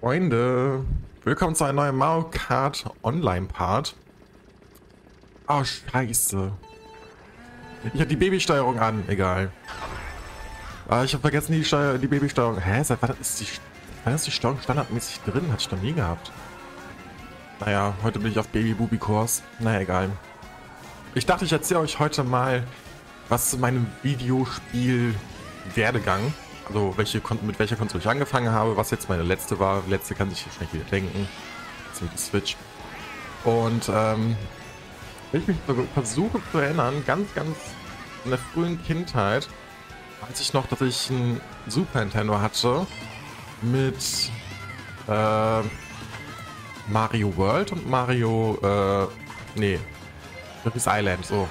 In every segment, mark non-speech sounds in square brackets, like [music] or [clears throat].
Freunde, willkommen zu einem neuen Mario Kart Online Part. Oh, scheiße. Ich habe die Babysteuerung an, egal. Ah, ich habe vergessen die, Steuer, die Babysteuerung. Hä, seit wann ist die, wann ist die Steuerung standardmäßig drin? Hatte ich noch nie gehabt. Naja, heute bin ich auf Baby-Booby-Kurs. Naja, egal. Ich dachte, ich erzähle euch heute mal was zu meinem Videospiel-Werdegang also welche mit welcher Konsole ich angefangen habe, was jetzt meine letzte war. Letzte kann sich wahrscheinlich wieder denken. Ist die Switch. Und ähm, wenn ich mich versuche zu erinnern, ganz, ganz in der frühen Kindheit, weiß ich noch, dass ich ein Super Nintendo hatte mit äh, Mario World und Mario, äh, nee, Yoshi's Island, so.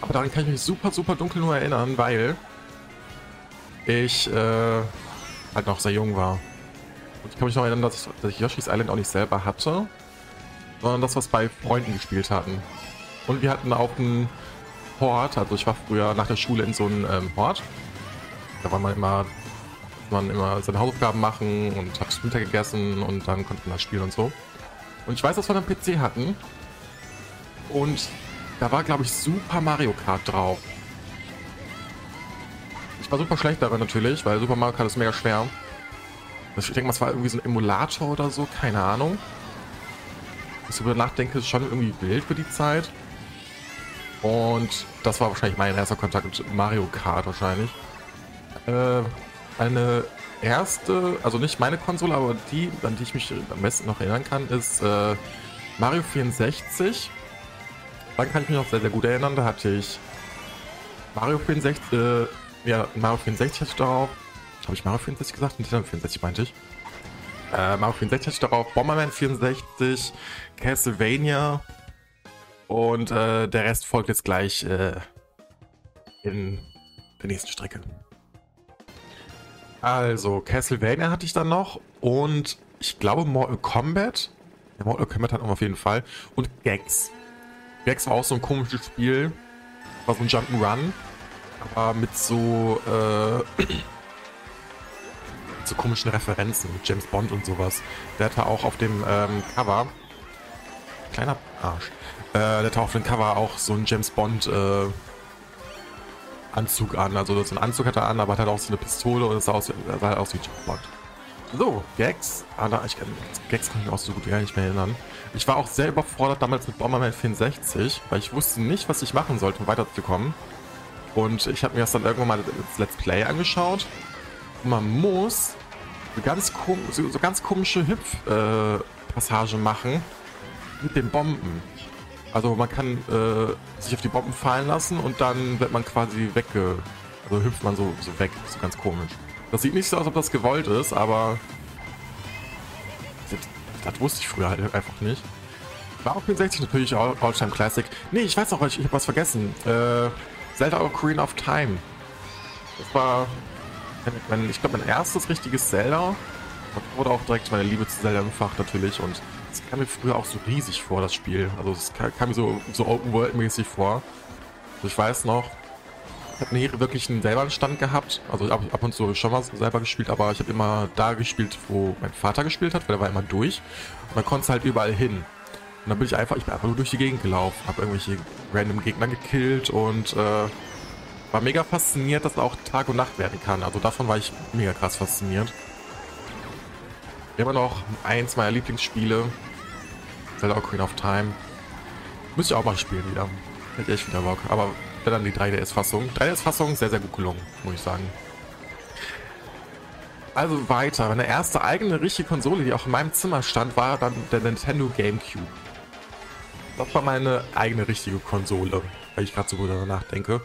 Aber daran kann ich mich super, super dunkel nur erinnern, weil ich äh, halt noch sehr jung war. Und ich kann mich noch erinnern, dass ich, dass ich Yoshi's Island auch nicht selber hatte, sondern das, was bei Freunden gespielt hatten. Und wir hatten auch einen Hort, also ich war früher nach der Schule in so einem ähm, Hort. Da war man immer, man immer seine Hausaufgaben machen und hat Mittag gegessen und dann konnte man da spielen und so. Und ich weiß, dass wir einen PC hatten. Und da war, glaube ich, Super Mario Kart drauf. Ich war super schlecht darin natürlich, weil Super Mario Kart ist mega schwer. Ich denke mal, es war irgendwie so ein Emulator oder so, keine Ahnung. Ich darüber nachdenke, ist schon irgendwie wild für die Zeit. Und das war wahrscheinlich mein erster Kontakt mit Mario Kart wahrscheinlich. Äh, eine erste, also nicht meine Konsole, aber die, an die ich mich am besten noch erinnern kann, ist äh, Mario 64. Dann kann ich mich noch sehr, sehr gut erinnern. Da hatte ich Mario 64, äh, ja, Mario 64 hatte darauf. Habe ich Mario 64 gesagt? Nintendo 64 meinte ich. Äh, Mario 64 hatte darauf. Bomberman 64, Castlevania. Und äh, der Rest folgt jetzt gleich äh, in der nächsten Strecke. Also, Castlevania hatte ich dann noch. Und ich glaube Mortal Kombat. Ja, Mortal Kombat hat auf jeden Fall. Und Gags. Gags war auch so ein komisches Spiel. War so ein Jump'n'Run aber mit so, äh, [clears throat] so komischen Referenzen, mit James Bond und sowas. Der hatte auch auf dem ähm, Cover, kleiner Arsch, äh, der hatte auf dem Cover auch so einen James Bond äh, Anzug an. Also so einen Anzug hat er an, aber hat halt auch so eine Pistole und es sah, aus, sah halt aus wie James Bond. So, Gags. Ah, da, ich, Gags kann ich mir auch so gut gar nicht mehr erinnern. Ich war auch sehr überfordert damals mit Bomberman 64, weil ich wusste nicht, was ich machen sollte, um weiterzukommen. Und ich habe mir das dann irgendwann mal als Let's Play angeschaut. Und man muss so ganz, so, so ganz komische Hüpf-Passagen äh, machen mit den Bomben. Also man kann äh, sich auf die Bomben fallen lassen und dann wird man quasi wegge... Also hüpft man so, so weg. So ganz komisch. Das sieht nicht so aus, ob das gewollt ist, aber... Das, das wusste ich früher halt einfach nicht. War auch 64 natürlich All-Time Classic. Nee, ich weiß auch, ich, ich habe was vergessen. Äh, Zelda Ocarina of Time. Das war, mein, ich glaube, mein erstes richtiges Zelda. Da wurde auch direkt meine Liebe zu Zelda im Fach natürlich und es kam mir früher auch so riesig vor, das Spiel. Also es kam mir so, so Open-World-mäßig vor. Also ich weiß noch, ich habe nie wirklich einen selber Stand gehabt. Also ab, ab und zu schon mal selber gespielt, aber ich habe immer da gespielt, wo mein Vater gespielt hat, weil er war immer durch. Und dann konnte halt überall hin. Und dann bin ich einfach, ich bin einfach nur durch die Gegend gelaufen, habe irgendwelche random Gegner gekillt und äh, war mega fasziniert, dass auch Tag und Nacht werden kann. Also davon war ich mega krass fasziniert. Immer noch eins meiner Lieblingsspiele. Zelda Ocarina of Time. Müsste ich auch mal spielen wieder. Hätte echt wieder Bock. Aber dann die 3DS-Fassung. 3DS-Fassung sehr, sehr gut gelungen, muss ich sagen. Also weiter. Meine erste eigene richtige Konsole, die auch in meinem Zimmer stand, war dann der Nintendo GameCube. Das war meine eigene richtige Konsole, weil ich gerade so gut darüber nachdenke.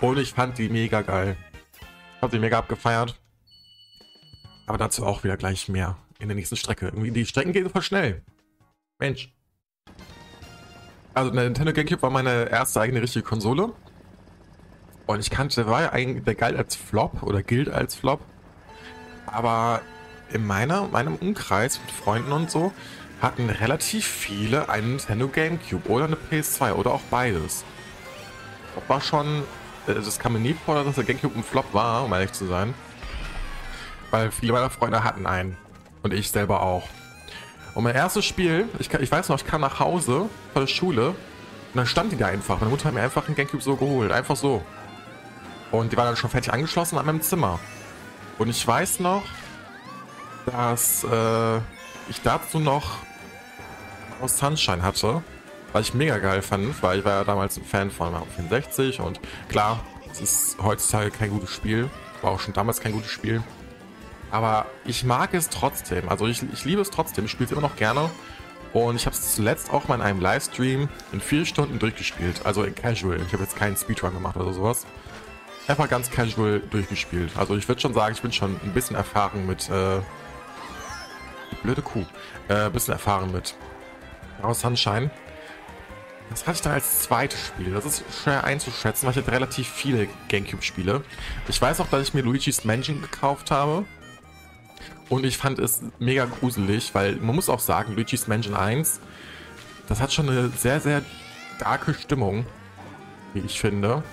Und ich fand die mega geil. Ich habe sie mega abgefeiert. Aber dazu auch wieder gleich mehr in der nächsten Strecke. Irgendwie die Strecken gehen super schnell. Mensch. Also der Nintendo GameCube war meine erste eigene richtige Konsole. Und ich kannte, der war ja eigentlich, der galt als Flop oder gilt als Flop. Aber in meiner, meinem Umkreis mit Freunden und so hatten relativ viele einen Nintendo GameCube oder eine PS2 oder auch beides. Das war schon, äh, das kam mir nie vor, dass der GameCube ein Flop war, um ehrlich zu sein. Weil viele meiner Freunde hatten einen. Und ich selber auch. Und mein erstes Spiel, ich, ich weiß noch, ich kam nach Hause von der Schule und dann stand die da einfach. Meine Mutter hat mir einfach einen Gamecube so geholt, einfach so. Und die war dann schon fertig angeschlossen an meinem Zimmer. Und ich weiß noch, dass äh, ich dazu noch aus Sunshine hatte, was ich mega geil fand, weil ich war ja damals ein Fan von Mario 64 und klar, es ist heutzutage kein gutes Spiel, war auch schon damals kein gutes Spiel. Aber ich mag es trotzdem. Also ich, ich liebe es trotzdem. Ich spiele es immer noch gerne. Und ich habe es zuletzt auch mal in einem Livestream in vier Stunden durchgespielt. Also in Casual. Ich habe jetzt keinen Speedrun gemacht oder sowas. Einfach ganz casual durchgespielt. Also ich würde schon sagen, ich bin schon ein bisschen erfahren mit... Äh, blöde Kuh. Äh, ein bisschen erfahren mit Aus Sunshine. Das hatte ich dann als zweites Spiel. Das ist schwer einzuschätzen, weil ich hatte relativ viele Gamecube-Spiele. Ich weiß auch, dass ich mir Luigi's Mansion gekauft habe. Und ich fand es mega gruselig, weil man muss auch sagen, Luigi's Mansion 1, das hat schon eine sehr, sehr darke Stimmung, wie ich finde.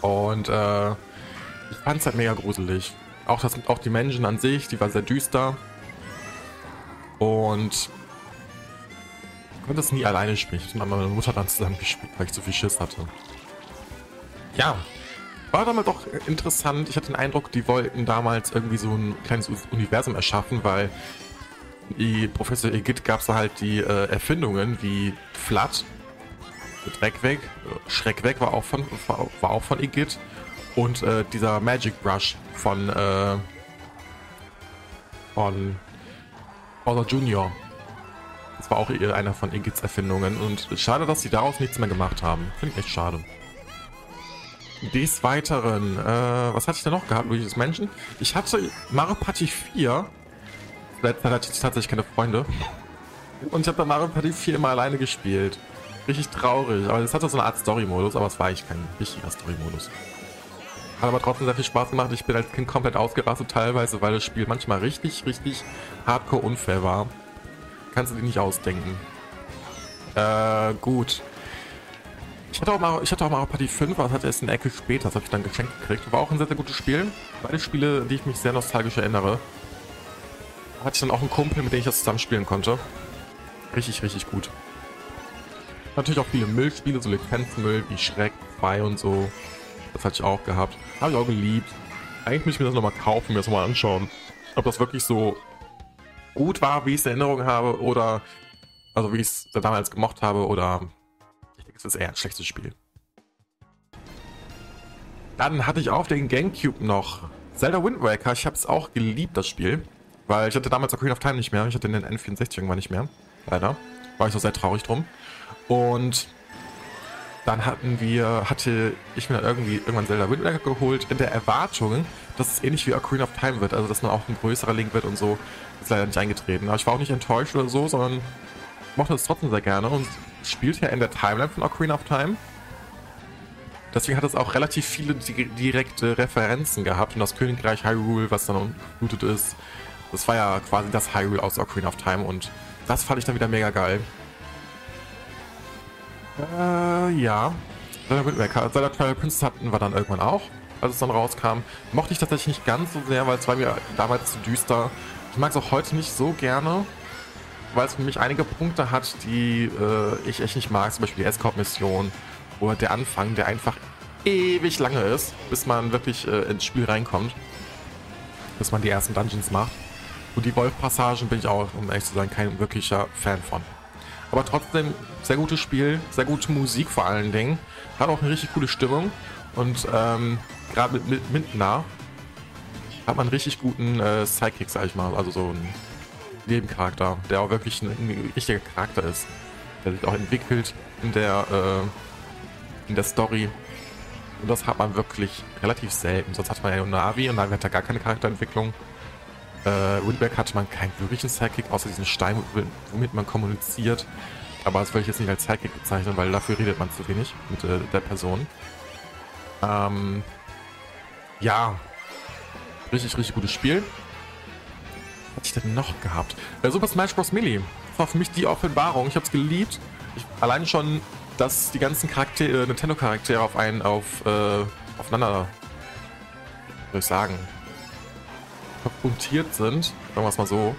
Und äh, ich fand es halt mega gruselig. Auch, das, auch die Mansion an sich, die war sehr düster. Und konnte es nie alleine. Ich habe mit meiner Mutter dann zusammen gespielt, weil ich zu viel Schiss hatte. Ja, war damals doch interessant. Ich hatte den Eindruck, die wollten damals irgendwie so ein kleines Universum erschaffen, weil die Professor Egid gab es da halt die äh, Erfindungen wie Flat, Dreck weg, Schreck weg war auch von, war auch von Egid und äh, dieser Magic Brush von äh, von Bowser Junior. Das war auch einer von Egids Erfindungen und schade, dass sie daraus nichts mehr gemacht haben. Finde ich echt schade. Des Weiteren, äh, was hatte ich da noch gehabt, Luigi's Menschen? Ich hatte Mario Party 4. Letzte Zeit hatte ich tatsächlich keine Freunde. Und ich habe da Mario Party 4 immer alleine gespielt. Richtig traurig. Aber es hatte so eine Art Story-Modus, aber es war eigentlich kein richtiger Story-Modus. Hat aber trotzdem sehr viel Spaß gemacht. Ich bin als Kind komplett ausgerastet teilweise, weil das Spiel manchmal richtig, richtig hardcore unfair war. Kannst du dir nicht ausdenken. Äh, gut. Ich hatte auch mal, ich hatte auch Mario Party 5, aber das hatte erst eine Ecke später, das habe ich dann geschenkt gekriegt. War auch ein sehr, sehr gutes Spiel. Beide Spiele, die ich mich sehr nostalgisch erinnere. Da hatte ich dann auch einen Kumpel, mit dem ich das zusammen spielen konnte. Richtig, richtig gut. Natürlich auch viele Müllspiele, so Lizenzmüll wie Schreck 2 und so. Das hatte ich auch gehabt. Habe ich auch geliebt. Eigentlich müsste ich mir das nochmal kaufen, mir das nochmal anschauen. Ob das wirklich so gut war, wie ich es in Erinnerung habe, oder also wie ich es damals gemocht habe, oder es ist eher ein schlechtes Spiel. Dann hatte ich auf den Gamecube noch Zelda Wind Waker. Ich habe es auch geliebt, das Spiel. Weil ich hatte damals Ocarina of Time nicht mehr. Ich hatte den N64 irgendwann nicht mehr. Leider. War ich so sehr traurig drum. Und dann hatten wir, hatte ich mir dann irgendwie irgendwann Zelda Wind Waker geholt, in der Erwartung, dass es ähnlich wie Ocarina of Time wird. Also, dass man auch ein größerer Link wird und so. Ist leider nicht eingetreten. Aber ich war auch nicht enttäuscht oder so, sondern mochte es trotzdem sehr gerne und spielt ja in der Timeline von Ocarina of Time. Deswegen hat es auch relativ viele direkte Referenzen gehabt und das Königreich Hyrule, was dann geflutet ist, das war ja quasi das Hyrule aus Ocarina of Time und das fand ich dann wieder mega geil. Äh, ja. Zelda Twilight Princess hatten wir dann irgendwann auch, als es dann rauskam. Mochte ich tatsächlich nicht ganz so sehr, weil es war mir damals zu düster. Ich mag es auch heute nicht so gerne, weil es für mich einige Punkte hat, die äh, ich echt nicht mag. Zum Beispiel die Escort-Mission oder der Anfang, der einfach ewig lange ist, bis man wirklich äh, ins Spiel reinkommt. Bis man die ersten Dungeons macht. Und die Wolf-Passagen bin ich auch, um ehrlich zu sein, kein wirklicher Fan von. Aber trotzdem, sehr gutes Spiel, sehr gute Musik vor allen Dingen. Hat auch eine richtig coole Stimmung. Und ähm, gerade mit, mit Mintner hat man einen richtig guten äh, Sidekick, sag ich mal. Also so ein Nebencharakter, der auch wirklich ein, ein, richtiger Charakter ist. Der sich auch entwickelt in der, äh, in der Story. Und das hat man wirklich relativ selten. Sonst hat man ja nur Navi und Navi hat da gar keine Charakterentwicklung. Äh, Windback hatte man keinen wirklichen Sidekick, außer diesen Stein, womit man kommuniziert. Aber das will ich jetzt nicht als Sidekick bezeichnen, weil dafür redet man zu wenig mit äh, der Person. Ähm, ja, richtig, richtig gutes Spiel hatte ich denn noch gehabt? Äh, Super Smash Bros. Melee. Das war für mich die Offenbarung. Ich habe es geliebt. Ich, allein schon, dass die ganzen Charaktere, äh, Nintendo-Charaktere auf einen auf äh, aufeinander, soll ich sagen, konfrontiert sind, sagen wir es mal so,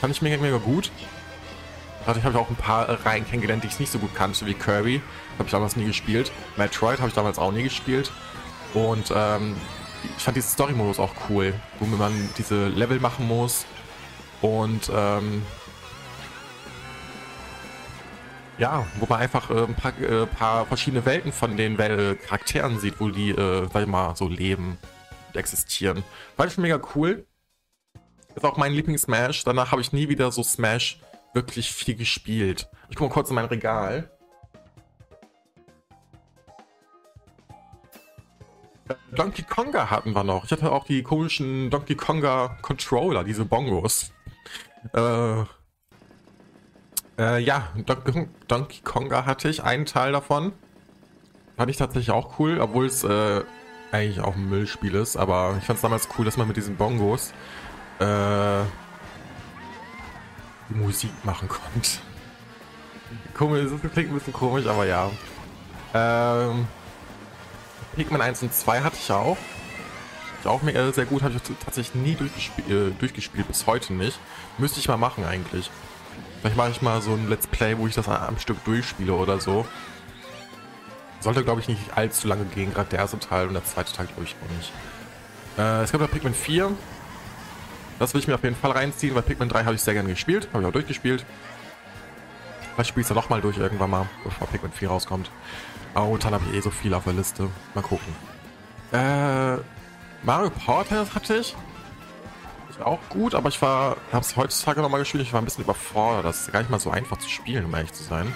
fand ich mega, mega gut. Dadurch habe ich auch ein paar Reihen kennengelernt, die ich nicht so gut kannte, wie Kirby. Habe ich damals nie gespielt. Metroid habe ich damals auch nie gespielt. Und ähm, ich fand diesen Story-Modus auch cool, wo man diese Level machen muss. Und ähm, ja, wo man einfach äh, ein paar, äh, paar, verschiedene Welten von den Charakteren sieht, wo die, äh, sag ich mal, so leben existieren. Fand ich mega cool. Ist auch mein Lieblings-Smash. Danach habe ich nie wieder so Smash wirklich viel gespielt. Ich gucke mal kurz in mein Regal. Donkey Konga hatten wir noch. Ich hatte auch die komischen Donkey Konga Controller, diese Bongos. Äh, äh, ja, Don Donkey Konga hatte ich, einen Teil davon. Fand ich tatsächlich auch cool, obwohl es äh, eigentlich auch ein Müllspiel ist, aber ich fand es damals cool, dass man mit diesen Bongos äh, Musik machen konnte. Komisch, das klingt ein bisschen komisch, aber ja. Ähm, Pikmin 1 und 2 hatte ich auch. Ich auch mega sehr gut, habe ich tatsächlich nie durchgespielt, äh, durchgespielt, bis heute nicht. Müsste ich mal machen eigentlich. Vielleicht mache ich mal so ein Let's Play, wo ich das am Stück durchspiele oder so. Sollte, glaube ich, nicht allzu lange gehen, gerade der erste Teil und der zweite Teil, glaube ich, auch nicht. Äh, es gibt noch Pikmin 4. Das will ich mir auf jeden Fall reinziehen, weil Pikmin 3 habe ich sehr gerne gespielt. Habe ich auch durchgespielt. Vielleicht spiele ich es ja nochmal durch irgendwann mal, bevor Pikmin 4 rauskommt. Oh, dann habe ich eh so viel auf der Liste. Mal gucken. Äh, Mario Tennis hatte ich auch gut, aber ich war, habe es heutzutage nochmal gespielt, ich war ein bisschen überfordert. Das ist gar nicht mal so einfach zu spielen, um ehrlich zu sein.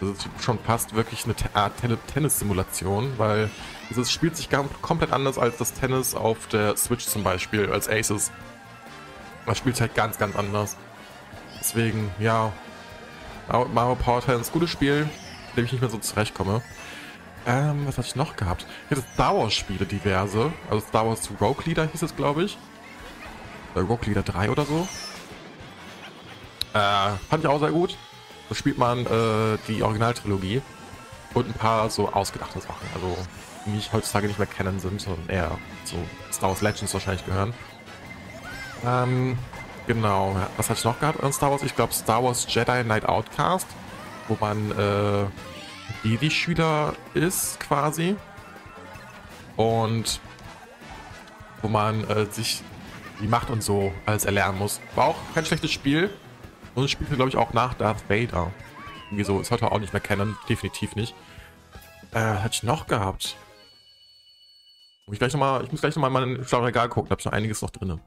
Das ist schon fast wirklich eine Art Tennis-Simulation, weil es spielt sich komplett anders als das Tennis auf der Switch zum Beispiel, als Aces. Das spielt halt ganz, ganz anders. Deswegen, ja, Mario Power Tennis, gutes Spiel, mit dem ich nicht mehr so zurechtkomme. Ähm, was hatte ich noch gehabt? Ich hatte Star Wars Spiele diverse. Also Star Wars Rogue Leader hieß es, glaube ich äh, Rock Leader 3 oder so. Äh, fand ich auch sehr gut. Da spielt man äh, die Originaltrilogie und ein paar so ausgedachte Sachen, also die nicht heutzutage nicht mehr kennen sind, sondern eher so Star Wars Legends wahrscheinlich gehören. Ähm, genau, was hatte ich noch gehabt an Star Wars? Ich glaube Star Wars Jedi Knight Outcast, wo man äh, Jedi-Schüler ist quasi und wo man äh, sich die Macht und so alles erlernen muss. War auch kein schlechtes Spiel. Und es spielte, glaube ich, auch nach Darth Vader. Irgendwie so, ist heute auch nicht mehr kennen, definitiv nicht. Äh, hatte ich noch gehabt? Ich, gleich noch mal, ich muss gleich nochmal in mein Regal gucken, da habe ich noch einiges noch drin.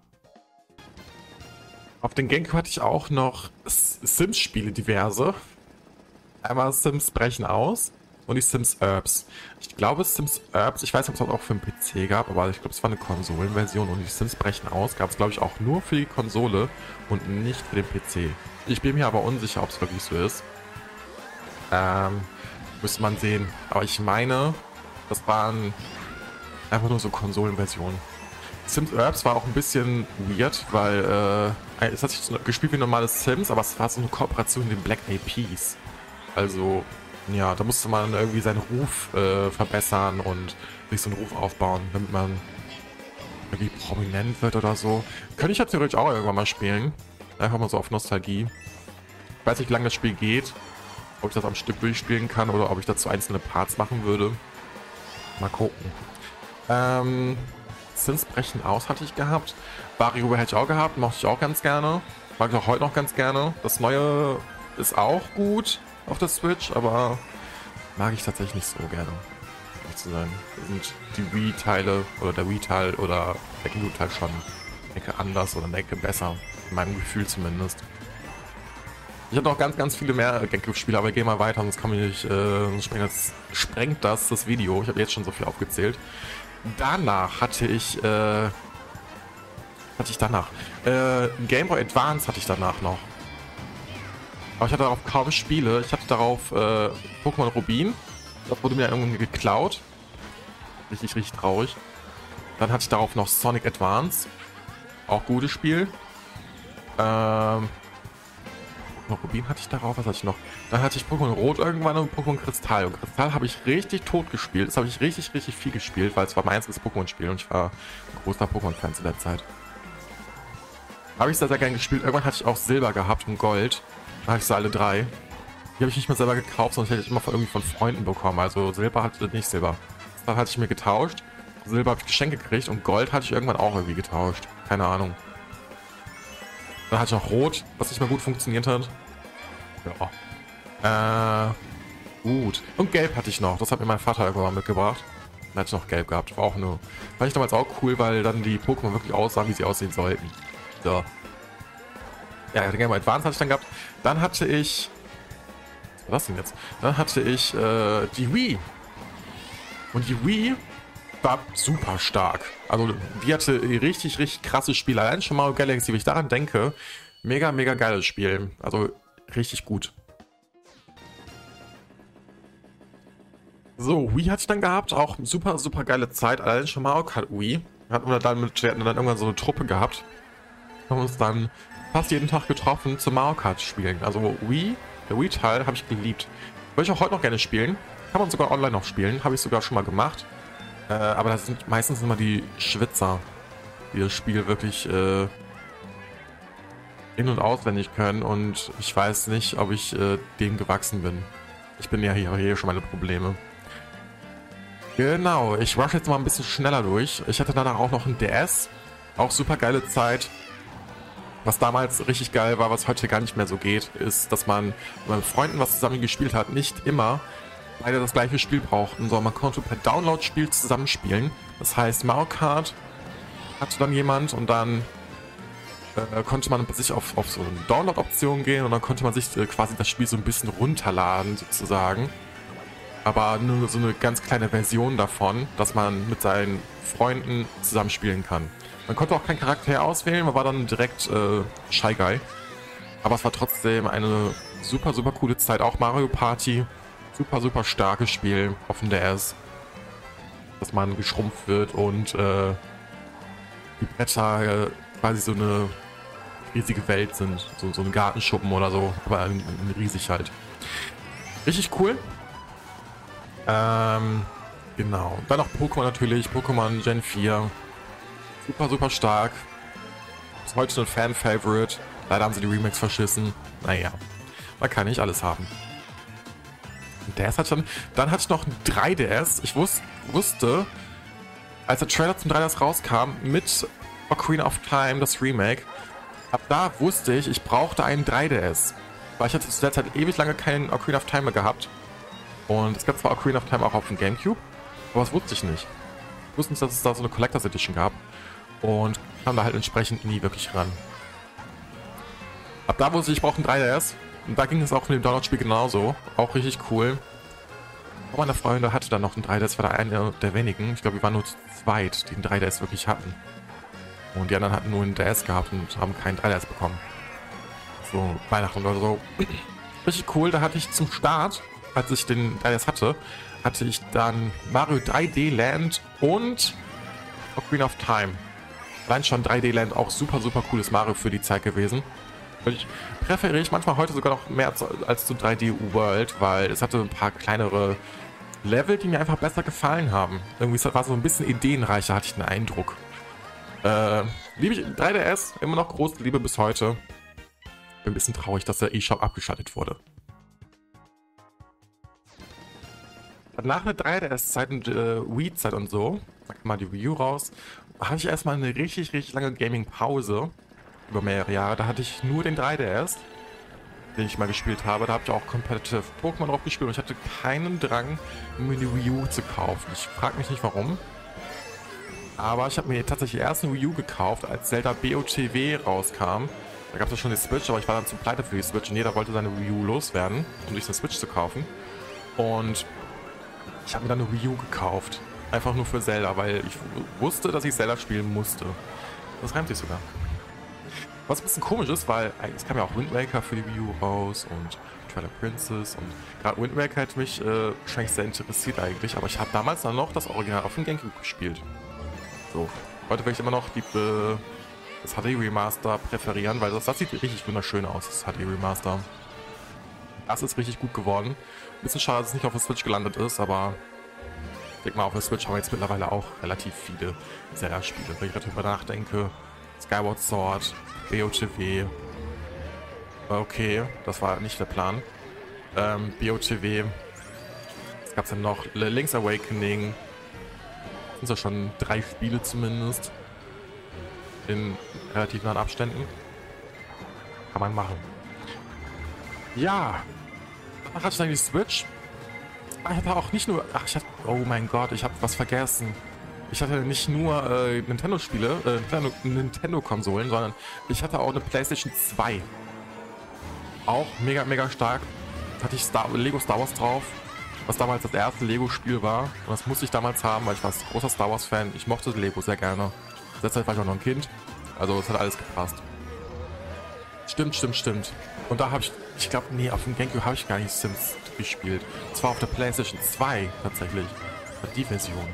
Auf den Genko hatte ich auch noch Sims-Spiele diverse. Einmal Sims brechen aus und die Sims Herbs. Ich glaube Sims Herbs, ich weiß nicht, ob es auch für den PC gab, aber ich glaube es war eine Konsolenversion und die Sims brechen aus, gab es glaube ich auch nur für die Konsole und nicht für den PC. Ich bin mir aber unsicher, ob es wirklich so ist. Ähm, müsste man sehen. Aber ich meine, das waren einfach nur so Konsolenversionen. Sims Herbs war auch ein bisschen weird, weil äh, es hat sich gespielt wie normales Sims, aber es war so eine Kooperation mit den Black Peas. Also ja, da musste man irgendwie seinen Ruf äh, verbessern und sich so einen Ruf aufbauen, damit man irgendwie prominent wird oder so. Könnte ich ja theoretisch auch irgendwann mal spielen. Einfach mal so auf Nostalgie. Ich weiß nicht, wie lange das Spiel geht. Ob ich das am Stück durchspielen kann oder ob ich dazu einzelne Parts machen würde. Mal gucken. Ähm, Sims brechen aus hatte ich gehabt. WarioWare hätte ich auch gehabt, mochte ich auch ganz gerne. Mag ich auch heute noch ganz gerne. Das neue ist auch gut auf der Switch, aber mag ich tatsächlich nicht so gerne. zu sein. Sind die Wii-Teile oder der Wii-Teil oder der GameCube-Teil schon eine Ecke anders oder eine Ecke besser. In meinem Gefühl zumindest. Ich habe noch ganz, ganz viele mehr GameCube-Spiele, aber ich gehe mal weiter, sonst kann ich, äh, sprengt, das, sprengt das das Video. Ich habe jetzt schon so viel aufgezählt. Danach hatte ich, äh, hatte ich danach, äh, Game Boy Advance hatte ich danach noch. Aber ich hatte darauf kaum Spiele. Ich hatte darauf äh, Pokémon Rubin. Das wurde mir irgendwie geklaut. Richtig, richtig traurig. Dann hatte ich darauf noch Sonic Advance. Auch gutes Spiel. Ähm, Rubin hatte ich darauf, was hatte ich noch? Dann hatte ich Pokémon Rot irgendwann und Pokémon Kristall. Und Kristall habe ich richtig tot gespielt. Das habe ich richtig, richtig viel gespielt, weil es war mein einziges Pokémon-Spiel und ich war ein großer Pokémon-Fan zu der Zeit. Habe ich sehr, sehr gerne gespielt. Irgendwann hatte ich auch Silber gehabt und Gold. Hatte ich sie alle drei. Die habe ich nicht mehr selber gekauft, sondern hätte ich immer von, irgendwie von Freunden bekommen. Also Silber hatte nicht Silber. Das hatte ich mir getauscht. Silber habe ich Geschenke gekriegt und Gold hatte ich irgendwann auch irgendwie getauscht. Keine Ahnung. Dann hatte ich noch Rot, was nicht mehr gut funktioniert hat. Ja. Äh, gut. Und Gelb hatte ich noch. Das hat mir mein Vater irgendwann mitgebracht. Dann hatte ich noch Gelb gehabt. War auch nur. Fand ich damals auch cool, weil dann die Pokémon wirklich aussahen, wie sie aussehen sollten. So. Ja, den Game Boy Advance hatte ich dann gehabt. Dann hatte ich... Was denn jetzt? Dann hatte ich äh, die Wii. Und die Wii war super stark. Also die hatte richtig, richtig krasse Spiele. Allein schon Mario Galaxy, wenn ich daran denke, mega, mega geiles Spiel. Also richtig gut. So, Wii hatte ich dann gehabt, auch super, super geile Zeit. Allein schon Mario Kart Wii. Hatten wir dann mit, hatten dann irgendwann so eine Truppe gehabt. Haben uns dann fast jeden Tag getroffen zum Mario Kart spielen. Also Wii, der Wii-Teil habe ich geliebt. Würde ich auch heute noch gerne spielen. Kann man sogar online noch spielen. Habe ich sogar schon mal gemacht. Äh, aber das sind meistens immer die Schwitzer, die das Spiel wirklich äh, in- und auswendig können. Und ich weiß nicht, ob ich äh, dem gewachsen bin. Ich bin ja hier, hier schon meine Probleme. Genau, ich rush jetzt mal ein bisschen schneller durch. Ich hatte danach auch noch ein DS. Auch super geile Zeit. Was damals richtig geil war, was heute gar nicht mehr so geht, ist, dass man, mit Freunden was zusammen gespielt hat, nicht immer beide das gleiche Spiel brauchten, sondern man konnte per Download-Spiel zusammenspielen. Das heißt, Mario Kart hatte dann jemand und dann äh, konnte man sich auf, auf so eine Download-Option gehen und dann konnte man sich äh, quasi das Spiel so ein bisschen runterladen sozusagen. Aber nur so eine ganz kleine Version davon, dass man mit seinen Freunden zusammenspielen kann. Man konnte auch keinen Charakter auswählen, man war dann direkt äh, Shy Guy. Aber es war trotzdem eine super, super coole Zeit. Auch Mario Party super, super starkes Spiel auf dem DS. Dass man geschrumpft wird und äh, die Bretter äh, quasi so eine riesige Welt sind. So, so ein Gartenschuppen oder so, aber in, in riesig halt. Richtig cool. Ähm, genau. Dann noch Pokémon natürlich. Pokémon Gen 4. Super, super stark. Ist heute ein Fan-Favorite. Leider haben sie die Remakes verschissen. Naja, man kann nicht alles haben. DS hat schon. Dann hatte ich noch ein 3DS. Ich wus wusste, als der Trailer zum 3DS rauskam, mit Ocarina of Time, das Remake, ab da wusste ich, ich brauchte einen 3DS. Weil ich hatte zu der Zeit ewig lange keinen Ocarina of Time mehr gehabt. Und es gab zwar Ocarina of Time auch auf dem Gamecube, aber das wusste ich nicht. Ich wusste nicht, dass es da so eine Collectors Edition gab. Und kam da halt entsprechend nie wirklich ran. Ab da wusste ich, ich brauche einen 3DS. Und da ging es auch mit dem Download-Spiel genauso. Auch richtig cool. Und meine Freunde hatte dann noch einen 3DS, war da einer der wenigen. Ich glaube, wir waren nur zu zweit, die einen 3DS wirklich hatten. Und die anderen hatten nur einen DS gehabt und haben keinen 3DS bekommen. So Weihnachten oder so. [clears throat] Richtig cool, da hatte ich zum Start, als ich den 3DS hatte, hatte ich dann Mario 3D Land und Ocarina of Time. Allein schon 3D Land auch super, super cooles Mario für die Zeit gewesen. Ich präferiere ich manchmal heute sogar noch mehr als zu 3D World, weil es hatte ein paar kleinere Level, die mir einfach besser gefallen haben. Irgendwie war es so ein bisschen ideenreicher, hatte ich den Eindruck. Äh, liebe ich 3DS, immer noch große Liebe bis heute. Bin ein bisschen traurig, dass der eShop abgeschaltet wurde. Nach der 3DS-Zeit und äh, Wii-Zeit und so, da kam mal die Wii U raus, hatte ich erstmal eine richtig, richtig lange Gaming-Pause über mehrere Jahre. Da hatte ich nur den 3DS, den ich mal gespielt habe. Da habe ich auch Competitive Pokémon drauf gespielt und ich hatte keinen Drang, mir die Wii U zu kaufen. Ich frage mich nicht warum. Aber ich habe mir tatsächlich erst eine Wii U gekauft, als Zelda BOTW rauskam. Da gab es ja schon die Switch, aber ich war dann zu pleite für die Switch und jeder wollte seine Wii U loswerden, um sich eine Switch zu kaufen. Und ich habe mir dann eine Wii U gekauft. Einfach nur für Zelda, weil ich wusste, dass ich Zelda spielen musste. Das reimt sich sogar. Was ein bisschen komisch ist, weil es kam ja auch Wind Waker für die Wii U raus und Twilight Princess und gerade Wind Waker hat mich äh, wahrscheinlich sehr interessiert eigentlich, aber ich habe damals dann noch das Original auf dem Gamecube gespielt. So, heute will ich immer noch die, äh, das HD Remaster präferieren, weil das, das sieht richtig wunderschön aus, das HD Remaster. Das ist richtig gut geworden. Bisschen schade, dass es nicht auf der Switch gelandet ist, aber ich denke mal, auf der Switch haben wir jetzt mittlerweile auch relativ viele Zelda-Spiele. Wenn ich darüber nachdenke, Skyward Sword, BOTW. Okay, das war nicht der Plan. Ähm, BOTW. Was gab's denn noch? Link's Awakening. Das sind ja schon drei Spiele zumindest. In relativ nahen Abständen. Kann man machen. Ja. Danach hatte ich dann die Switch. Ich hatte auch nicht nur... Ach, ich hatte... Oh mein Gott, ich habe was vergessen. Ich hatte nicht nur äh, Nintendo-Spiele, äh, Nintendo-Konsolen, sondern ich hatte auch eine PlayStation 2. Auch mega, mega stark. Hatte ich Star Lego Star Wars drauf, was damals das erste Lego-Spiel war. Und das musste ich damals haben, weil ich war ein großer Star Wars-Fan. Ich mochte Lego sehr gerne. Derzeit war ich auch noch ein Kind. Also es hat alles gepasst. Stimmt, stimmt, stimmt. Und da habe ich, ich glaube, nee, auf dem Gamecube habe ich gar nicht Sims gespielt. Zwar auf der PlayStation 2 tatsächlich. Die Version.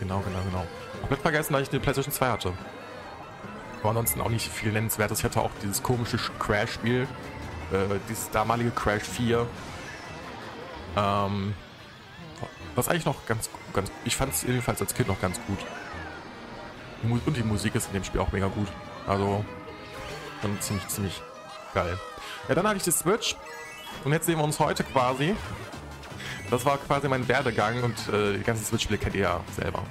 Genau, genau, genau. Komplett vergessen, dass ich eine PlayStation 2 hatte. Aber ansonsten auch nicht viel nennenswertes. Ich hatte auch dieses komische Crash-Spiel. Äh, dieses damalige Crash 4. Ähm, was eigentlich noch ganz, ganz ich fand es jedenfalls als Kind noch ganz gut. Und die Musik ist in dem Spiel auch mega gut. Also, schon ziemlich, ziemlich geil. Ja, dann hatte ich die Switch. Und jetzt sehen wir uns heute quasi. Das war quasi mein Werdegang und äh, die ganzen Switch-Spiele kennt ihr ja selber.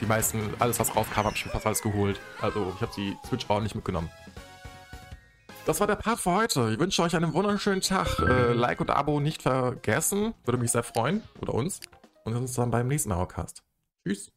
Die meisten, alles was rauskam, habe ich mir fast alles geholt. Also ich habe die Switch ordentlich mitgenommen. Das war der Part für heute. Ich wünsche euch einen wunderschönen Tag. Äh, like und Abo nicht vergessen. Würde mich sehr freuen. Oder uns. Und wir sehen uns dann beim nächsten Auercast. Tschüss.